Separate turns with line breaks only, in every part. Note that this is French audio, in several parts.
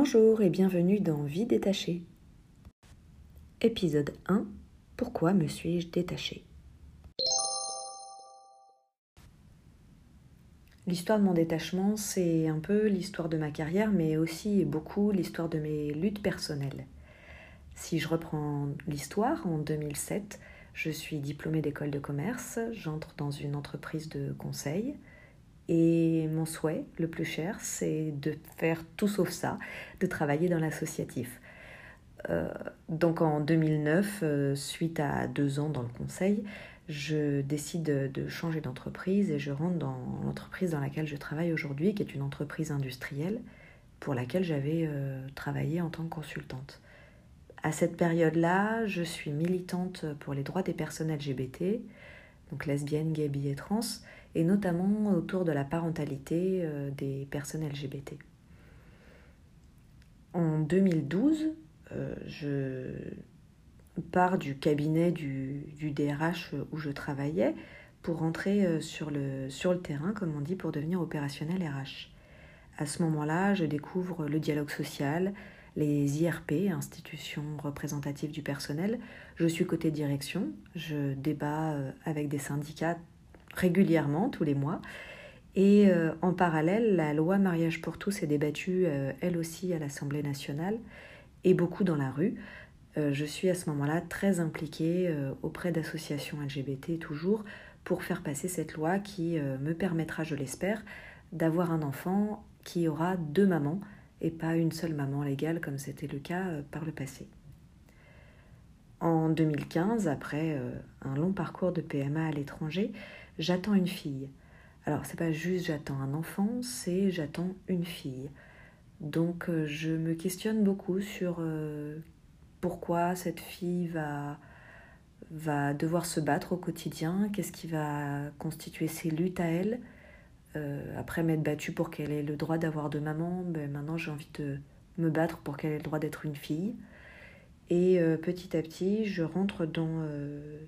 Bonjour et bienvenue dans Vie détachée. Épisode 1 Pourquoi me suis-je détachée L'histoire de mon détachement, c'est un peu l'histoire de ma carrière, mais aussi beaucoup l'histoire de mes luttes personnelles. Si je reprends l'histoire, en 2007, je suis diplômée d'école de commerce, j'entre dans une entreprise de conseil. Et mon souhait le plus cher, c'est de faire tout sauf ça, de travailler dans l'associatif. Euh, donc en 2009, euh, suite à deux ans dans le conseil, je décide de changer d'entreprise et je rentre dans l'entreprise dans laquelle je travaille aujourd'hui, qui est une entreprise industrielle pour laquelle j'avais euh, travaillé en tant que consultante. À cette période-là, je suis militante pour les droits des personnes LGBT, donc lesbiennes, gays, et trans, et notamment autour de la parentalité euh, des personnes LGBT. En 2012, euh, je pars du cabinet du, DRH où je travaillais pour rentrer euh, sur le, sur le terrain, comme on dit, pour devenir opérationnel RH. À ce moment-là, je découvre le dialogue social, les IRP, institutions représentatives du personnel. Je suis côté direction, je débat euh, avec des syndicats régulièrement, tous les mois. Et euh, en parallèle, la loi mariage pour tous est débattue, euh, elle aussi, à l'Assemblée nationale et beaucoup dans la rue. je suis à ce moment-là très impliquée auprès d'associations LGBT toujours pour faire passer cette loi qui me permettra, je l'espère, d'avoir un enfant qui aura deux mamans et pas une seule maman légale comme c'était le cas euh, par le passé. En 2015, après euh, un long parcours de PMA à l'étranger, j'attends une fille. Alors c'est pas juste j'attends un enfant, c'est j'attends une fille. Donc euh, je me questionne beaucoup sur pourquoi cette fille va, va devoir se battre au quotidien, qu'est-ce qui va constituer ses luttes à elle, euh, après m'être battue pour qu'elle ait le droit d'avoir de maman, ben maintenant j'ai envie de me battre pour qu'elle ait le droit d'être une fille. Et euh, petit à petit, je rentre dans euh,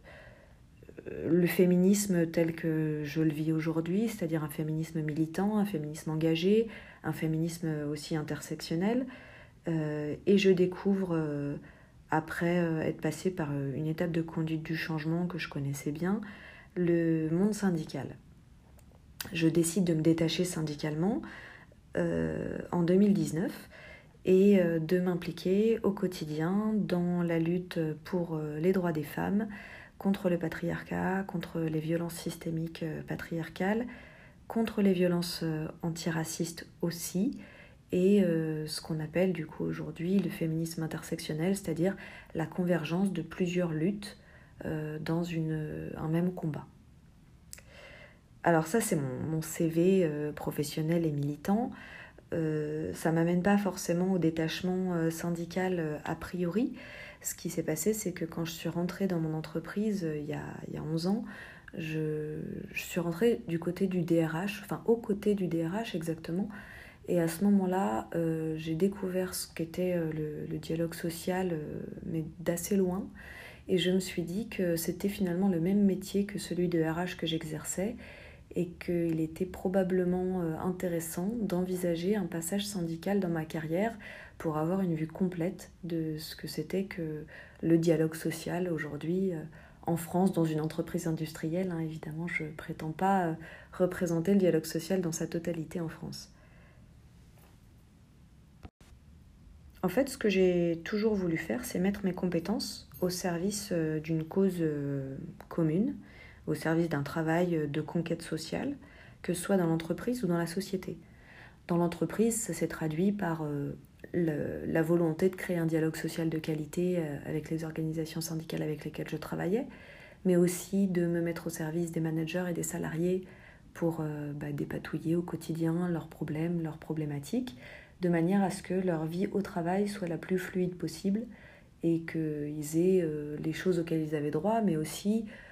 le féminisme tel que je le vis aujourd'hui, c'est-à-dire un féminisme militant, un féminisme engagé, un féminisme aussi intersectionnel. et je découvre, après être passée par une étape de conduite du changement que je connaissais bien, le monde syndical je décide de me détacher syndicalement euh, en 2019 et euh, de m'impliquer au quotidien dans la lutte pour euh, les droits des femmes, contre le patriarcat, contre les violences systémiques patriarcales, contre les violences antiracistes aussi, et ce qu'on appelle du coup aujourd'hui le féminisme intersectionnel, c'est-à-dire la convergence de plusieurs luttes dans un même combat. Alors ça, c'est mon, CV euh, professionnel et militant. Euh, ça m'amène pas forcément au détachement euh, syndical a priori. Ce qui s'est passé, c'est que quand je suis rentrée dans mon entreprise il, y a, il y a 11 ans, je, suis rentrée du côté du DRH, enfin au côté du DRH exactement. Et à ce moment-là, j'ai découvert ce qu'était le, le, dialogue social, mais d'assez loin. Et je me suis dit que c'était finalement le même métier que celui de RH que j'exerçais et qu'il était probablement euh, intéressant d'envisager un passage syndical dans ma carrière pour avoir une vue complète de ce que c'était que le dialogue social aujourd'hui euh, en France dans une entreprise industrielle. Hein. Évidemment, je ne prétends pas euh, représenter le dialogue social dans sa totalité en France. En fait, ce que j'ai toujours voulu faire, c'est mettre mes compétences au service d'une cause commune au service d'un travail de conquête sociale, que ce soit dans l'entreprise ou dans la société. Dans l'entreprise, ça s'est traduit par euh, la volonté de créer un dialogue social de qualité euh, avec les organisations syndicales avec lesquelles je travaillais, mais aussi de me mettre au service des managers et des salariés pour euh, bah, dépatouiller au quotidien leurs problèmes, leurs problématiques, de manière à ce que leur vie au travail soit la plus fluide possible et qu'ils aient les choses auxquelles ils avaient droit, mais aussi euh,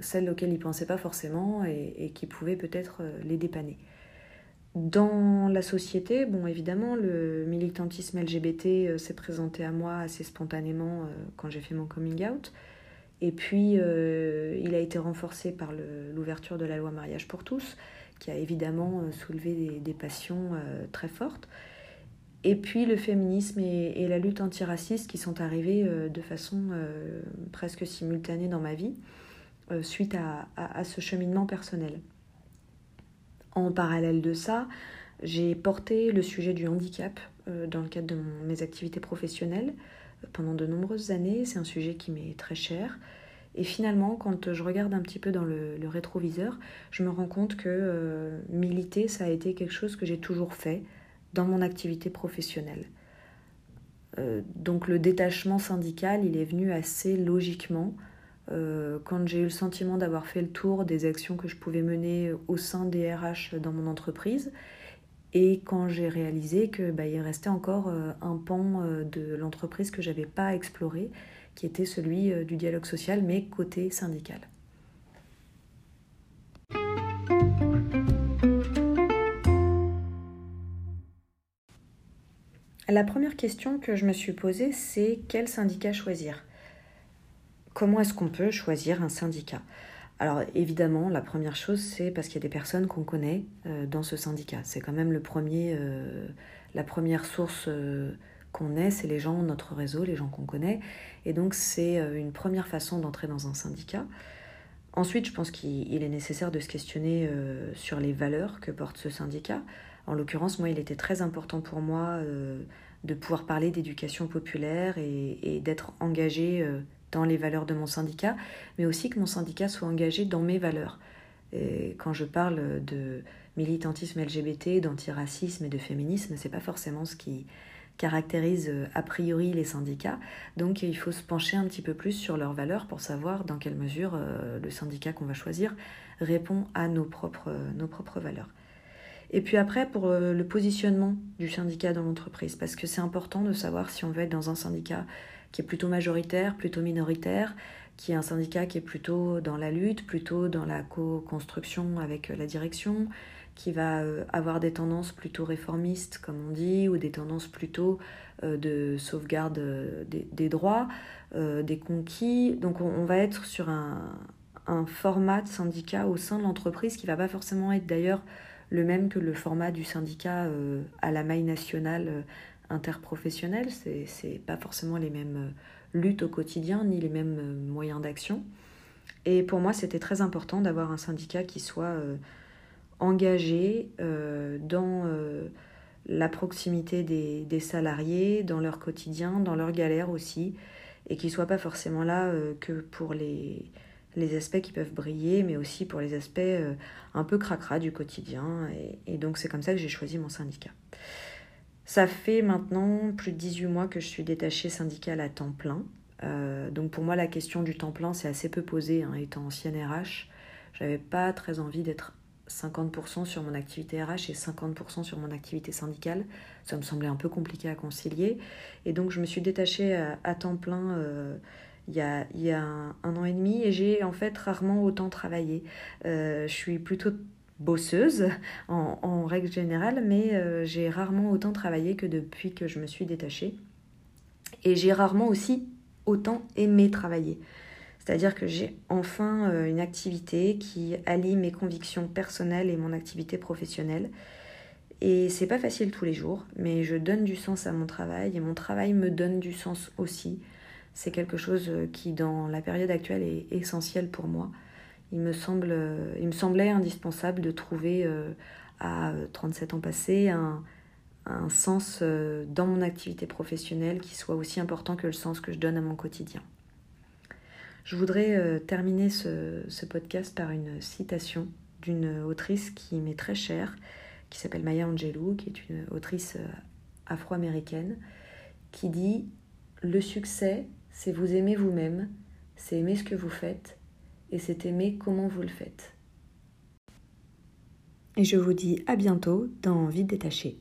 celles auxquelles ils ne pensaient pas forcément et, qui pouvaient peut-être euh, les dépanner. Dans la société, bon, évidemment, le militantisme LGBT euh, s'est présenté à moi assez spontanément quand j'ai fait mon coming out. Et puis, il a été renforcé par l'ouverture de la loi mariage pour tous, qui a évidemment soulevé des passions très fortes. Et puis le féminisme et, la lutte antiraciste qui sont arrivés de façon presque simultanée dans ma vie suite à, ce cheminement personnel. En parallèle de ça, j'ai porté le sujet du handicap dans le cadre de mes activités professionnelles pendant de nombreuses années. C'est un sujet qui m'est très cher. Et finalement, quand je regarde un petit peu dans le, rétroviseur, je me rends compte que euh, militer, ça a été quelque chose que j'ai toujours fait dans mon activité professionnelle. Euh, donc le détachement syndical, il est venu assez logiquement euh, quand j'ai eu le sentiment d'avoir fait le tour des actions que je pouvais mener au sein des RH dans mon entreprise et quand j'ai réalisé que bah, il restait encore euh, un pan de l'entreprise que j'avais pas exploré, qui était celui du dialogue social, mais côté syndical. La première question que je me suis posée, c'est quel syndicat choisir? Comment est-ce qu'on peut choisir un syndicat? Alors évidemment, la première chose, c'est parce qu'il y a des personnes qu'on connaît euh, dans ce syndicat. C'est quand même euh, la première source euh, qu'on ait, c'est les gens, notre réseau, les gens qu'on connaît. Et donc c'est une première façon d'entrer dans un syndicat. Ensuite, je pense qu'il est nécessaire de se questionner sur les valeurs que porte ce syndicat. En l'occurrence, moi, il était très important pour moi de pouvoir parler d'éducation populaire et, d'être engagé dans les valeurs de mon syndicat, mais aussi que mon syndicat soit engagé dans mes valeurs. Quand je parle de militantisme LGBT, d'antiracisme et de féminisme, c'est pas forcément ce qui caractérise euh, a priori les syndicats. Donc il faut se pencher un petit peu plus sur leurs valeurs pour savoir dans quelle mesure euh, le syndicat qu'on va choisir répond à nos propres valeurs. Et puis après, pour euh, le positionnement du syndicat dans l'entreprise, parce que c'est important de savoir si on veut être dans un syndicat qui est plutôt majoritaire, plutôt minoritaire, qui est un syndicat qui est plutôt dans la lutte, plutôt dans la co-construction avec euh, la direction, qui va euh, avoir des tendances plutôt réformistes, comme on dit, ou des tendances plutôt de sauvegarde des, droits, des conquis. Donc on, va être sur un, un, format de syndicat au sein de l'entreprise qui va pas forcément être d'ailleurs le même que le format du syndicat à la maille nationale interprofessionnels, c'est pas forcément les mêmes euh, luttes au quotidien ni les mêmes euh, moyens d'action. Et pour moi, c'était très important d'avoir un syndicat qui soit euh, engagé dans la proximité des, salariés, dans leur quotidien, dans leur galère aussi, et qui soit pas forcément là que pour les, les aspects qui peuvent briller, mais aussi pour les aspects un peu cracra du quotidien. et donc c'est comme ça que j'ai choisi mon syndicat. Ça fait maintenant plus de 18 mois que je suis détachée syndicale à temps plein. Euh, donc pour moi, la question du temps plein, c'est assez peu posé. Hein, étant ancienne RH, j'avais pas très envie d'être 50% sur mon activité RH et 50% sur mon activité syndicale. Ça me semblait un peu compliqué à concilier. Et donc je me suis détachée à, temps plein euh, il y a, un, an et demi et j'ai en fait rarement autant travaillé. Euh, je suis plutôt bosseuse en, règle générale, mais euh, j'ai rarement autant travaillé que depuis que je me suis détachée. Et j'ai rarement aussi autant aimé travailler. C'est-à-dire que j'ai enfin euh, une activité qui allie mes convictions personnelles et mon activité professionnelle. Et c'est pas facile tous les jours, mais je donne du sens à mon travail et mon travail me donne du sens aussi. C'est quelque chose euh, qui, dans la période actuelle, est essentiel pour moi il me, me semblait indispensable de trouver euh, à 37 ans passés un, sens euh, dans mon activité professionnelle qui soit aussi important que le sens que je donne à mon quotidien. Je voudrais euh, terminer ce, ce, podcast par une citation d'une autrice qui m'est très chère, qui s'appelle Maya Angelou, qui est une autrice afro-américaine, qui dit Le succès, c'est vous aimer vous-même, c'est aimer ce que vous faites, et c'est aimer comment vous le faites. Et je vous dis à bientôt dans Vie détachée.